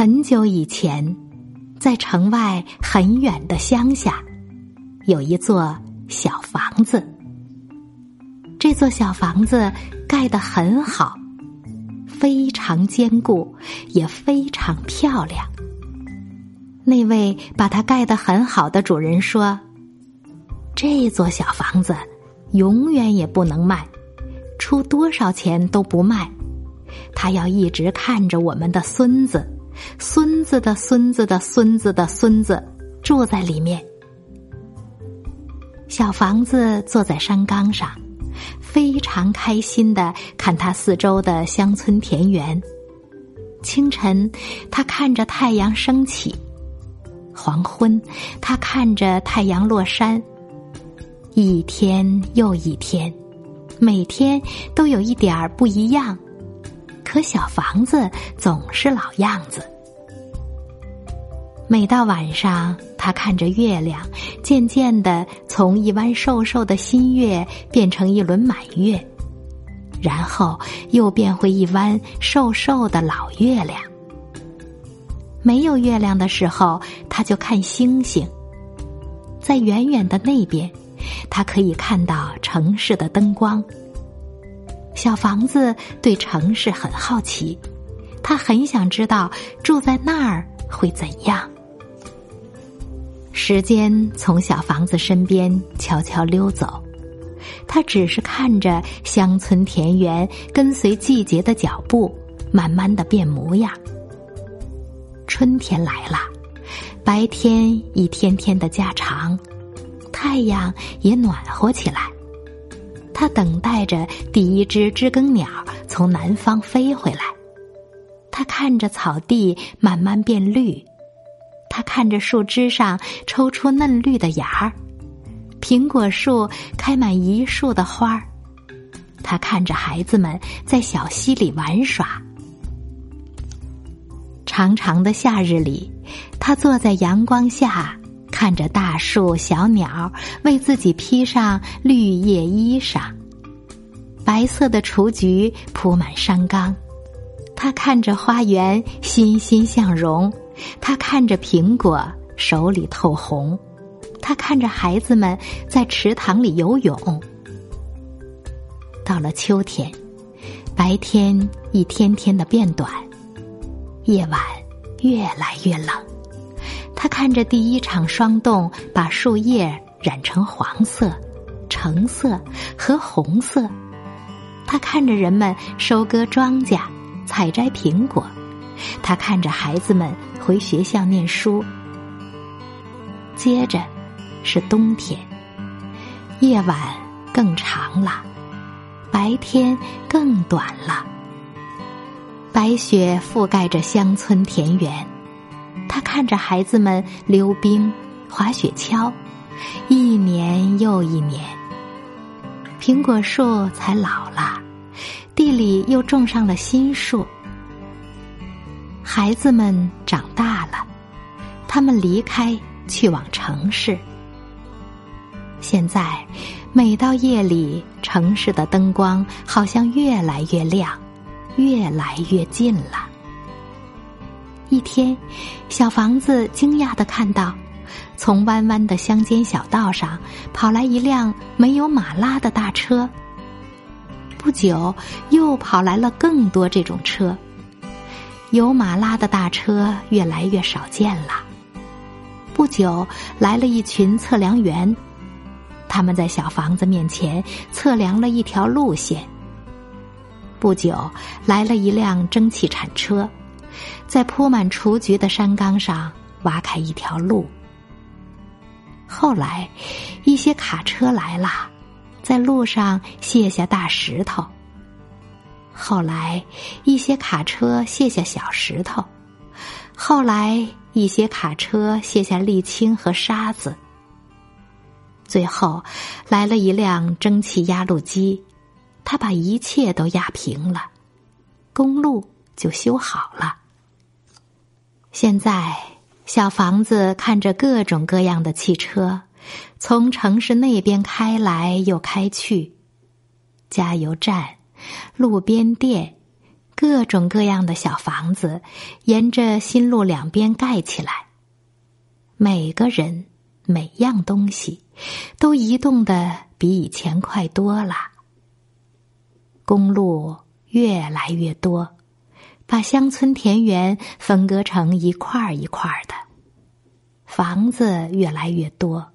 很久以前，在城外很远的乡下，有一座小房子。这座小房子盖得很好，非常坚固，也非常漂亮。那位把它盖得很好的主人说：“这座小房子永远也不能卖，出多少钱都不卖。他要一直看着我们的孙子。”孙子的孙子的孙子的孙子住在里面。小房子坐在山岗上，非常开心的看他四周的乡村田园。清晨，他看着太阳升起；黄昏，他看着太阳落山。一天又一天，每天都有一点儿不一样。可小房子总是老样子。每到晚上，他看着月亮，渐渐的从一弯瘦瘦的新月变成一轮满月，然后又变回一弯瘦瘦的老月亮。没有月亮的时候，他就看星星。在远远的那边，他可以看到城市的灯光。小房子对城市很好奇，他很想知道住在那儿会怎样。时间从小房子身边悄悄溜走，他只是看着乡村田园跟随季节的脚步，慢慢的变模样。春天来了，白天一天天的加长，太阳也暖和起来。他等待着第一只知更鸟从南方飞回来，他看着草地慢慢变绿，他看着树枝上抽出嫩绿的芽儿，苹果树开满一树的花儿，他看着孩子们在小溪里玩耍。长长的夏日里，他坐在阳光下。看着大树、小鸟为自己披上绿叶衣裳，白色的雏菊铺满山岗。他看着花园欣欣向荣，他看着苹果手里透红，他看着孩子们在池塘里游泳。到了秋天，白天一天天的变短，夜晚越来越冷。他看着第一场霜冻把树叶染成黄色、橙色和红色，他看着人们收割庄稼、采摘苹果，他看着孩子们回学校念书。接着是冬天，夜晚更长了，白天更短了，白雪覆盖着乡村田园。他看着孩子们溜冰、滑雪橇，一年又一年。苹果树才老了，地里又种上了新树。孩子们长大了，他们离开，去往城市。现在，每到夜里，城市的灯光好像越来越亮，越来越近了。一天，小房子惊讶的看到，从弯弯的乡间小道上跑来一辆没有马拉的大车。不久，又跑来了更多这种车。有马拉的大车越来越少见了。不久，来了一群测量员，他们在小房子面前测量了一条路线。不久，来了一辆蒸汽铲车。在铺满雏菊的山岗上挖开一条路。后来，一些卡车来了，在路上卸下大石头。后来，一些卡车卸下小石头，后来，一些卡车卸下沥青和沙子，最后来了一辆蒸汽压路机，它把一切都压平了，公路就修好了。现在，小房子看着各种各样的汽车从城市那边开来又开去，加油站、路边店。各种各样的小房子沿着新路两边盖起来，每个人、每样东西都移动的比以前快多了。公路越来越多，把乡村田园分割成一块儿一块儿的；房子越来越多，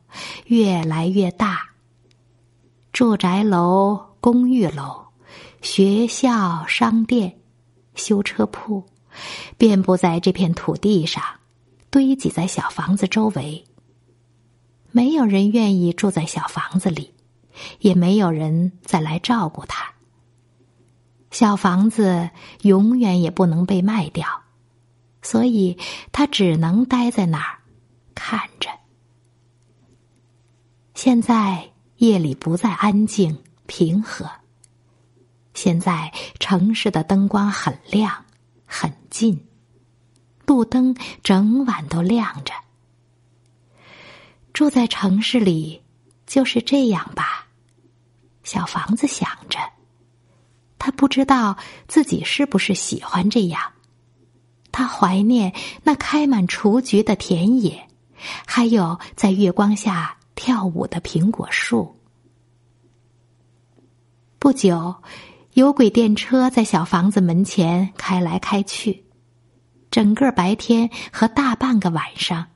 越来越大。住宅楼、公寓楼、学校、商店。修车铺遍布在这片土地上，堆积在小房子周围。没有人愿意住在小房子里，也没有人再来照顾它。小房子永远也不能被卖掉，所以他只能待在那儿看着。现在夜里不再安静平和。现在城市的灯光很亮，很近，路灯整晚都亮着。住在城市里就是这样吧？小房子想着，他不知道自己是不是喜欢这样。他怀念那开满雏菊的田野，还有在月光下跳舞的苹果树。不久。有轨电车在小房子门前开来开去，整个白天和大半个晚上，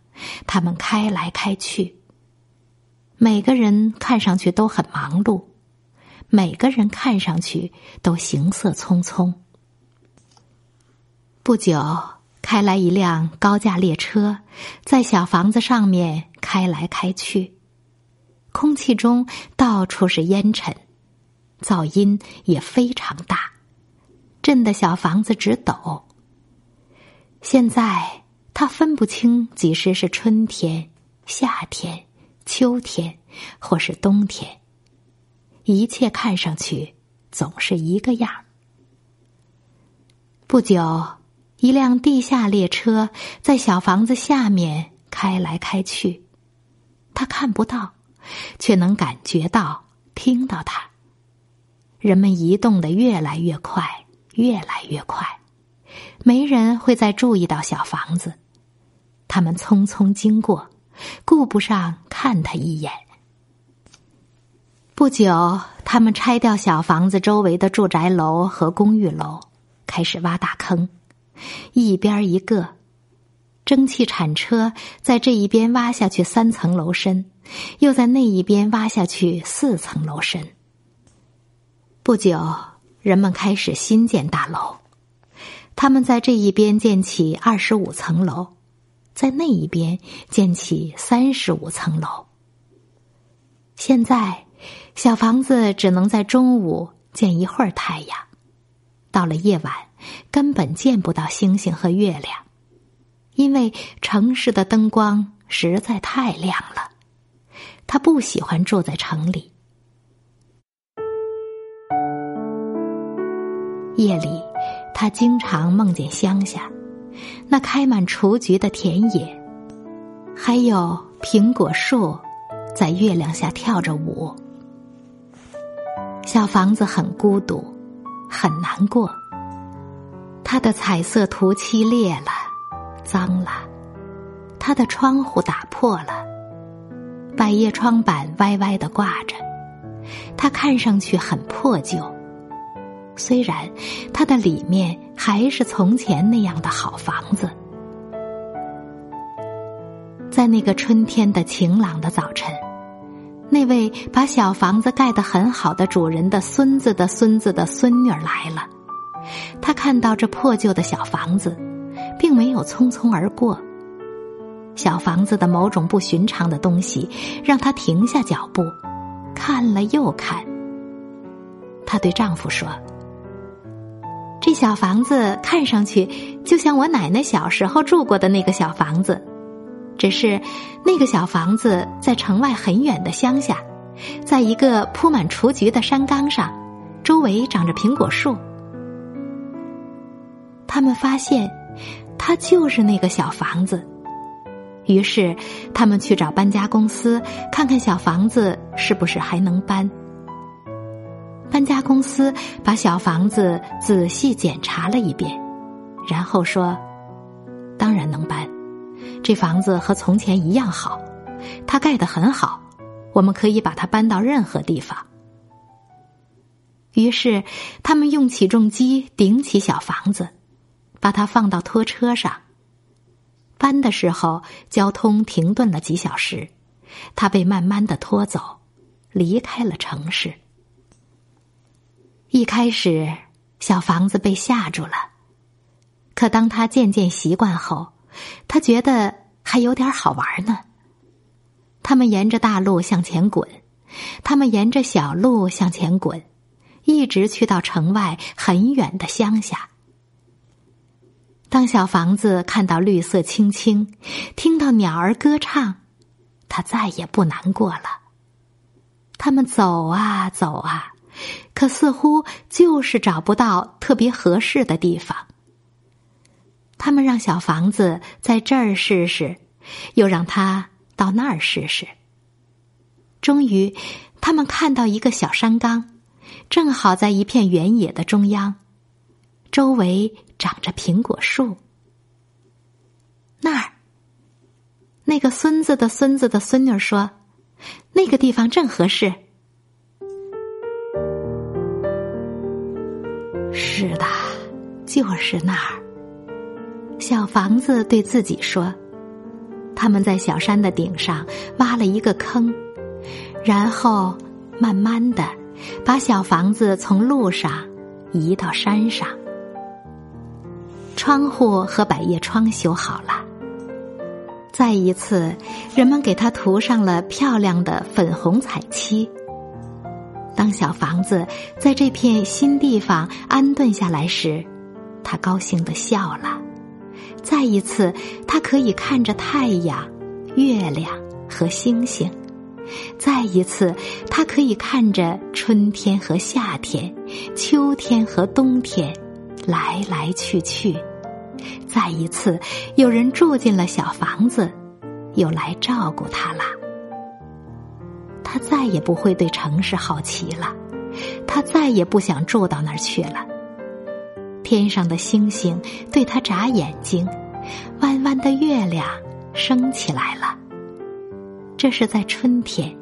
他们开来开去。每个人看上去都很忙碌，每个人看上去都行色匆匆。不久，开来一辆高架列车，在小房子上面开来开去，空气中到处是烟尘。噪音也非常大，震得小房子直抖。现在他分不清几时是春天、夏天、秋天，或是冬天。一切看上去总是一个样。不久，一辆地下列车在小房子下面开来开去，他看不到，却能感觉到、听到它。人们移动的越来越快，越来越快，没人会再注意到小房子。他们匆匆经过，顾不上看他一眼。不久，他们拆掉小房子周围的住宅楼和公寓楼，开始挖大坑，一边一个。蒸汽铲车在这一边挖下去三层楼深，又在那一边挖下去四层楼深。不久，人们开始新建大楼。他们在这一边建起二十五层楼，在那一边建起三十五层楼。现在，小房子只能在中午见一会儿太阳，到了夜晚，根本见不到星星和月亮，因为城市的灯光实在太亮了。他不喜欢住在城里。夜里，他经常梦见乡下那开满雏菊的田野，还有苹果树在月亮下跳着舞。小房子很孤独，很难过。它的彩色涂漆裂了，脏了；它的窗户打破了，百叶窗板歪歪的挂着，它看上去很破旧。虽然它的里面还是从前那样的好房子，在那个春天的晴朗的早晨，那位把小房子盖得很好的主人的孙子的孙子的孙女来了。他看到这破旧的小房子，并没有匆匆而过。小房子的某种不寻常的东西让他停下脚步，看了又看。她对丈夫说。这小房子看上去就像我奶奶小时候住过的那个小房子，只是那个小房子在城外很远的乡下，在一个铺满雏菊的山岗上，周围长着苹果树。他们发现，它就是那个小房子。于是，他们去找搬家公司，看看小房子是不是还能搬。搬家公司把小房子仔细检查了一遍，然后说：“当然能搬，这房子和从前一样好，它盖得很好，我们可以把它搬到任何地方。”于是，他们用起重机顶起小房子，把它放到拖车上。搬的时候，交通停顿了几小时，它被慢慢的拖走，离开了城市。一开始，小房子被吓住了，可当他渐渐习惯后，他觉得还有点好玩呢。他们沿着大路向前滚，他们沿着小路向前滚，一直去到城外很远的乡下。当小房子看到绿色青青，听到鸟儿歌唱，他再也不难过了。他们走啊走啊。可似乎就是找不到特别合适的地方。他们让小房子在这儿试试，又让他到那儿试试。终于，他们看到一个小山岗，正好在一片原野的中央，周围长着苹果树。那儿，那个孙子的孙子的孙女说：“那个地方正合适。”是的，就是那儿。小房子对自己说：“他们在小山的顶上挖了一个坑，然后慢慢的把小房子从路上移到山上。窗户和百叶窗修好了。再一次，人们给它涂上了漂亮的粉红彩漆。”当小房子在这片新地方安顿下来时，他高兴的笑了。再一次，他可以看着太阳、月亮和星星；再一次，他可以看着春天和夏天、秋天和冬天来来去去；再一次，有人住进了小房子，又来照顾他了。他再也不会对城市好奇了，他再也不想住到那儿去了。天上的星星对他眨眼睛，弯弯的月亮升起来了。这是在春天，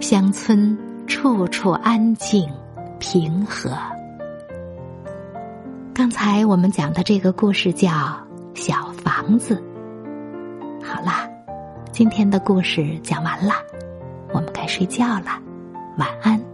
乡村处处安静平和。刚才我们讲的这个故事叫《小房子》。好啦，今天的故事讲完了。我们该睡觉了，晚安。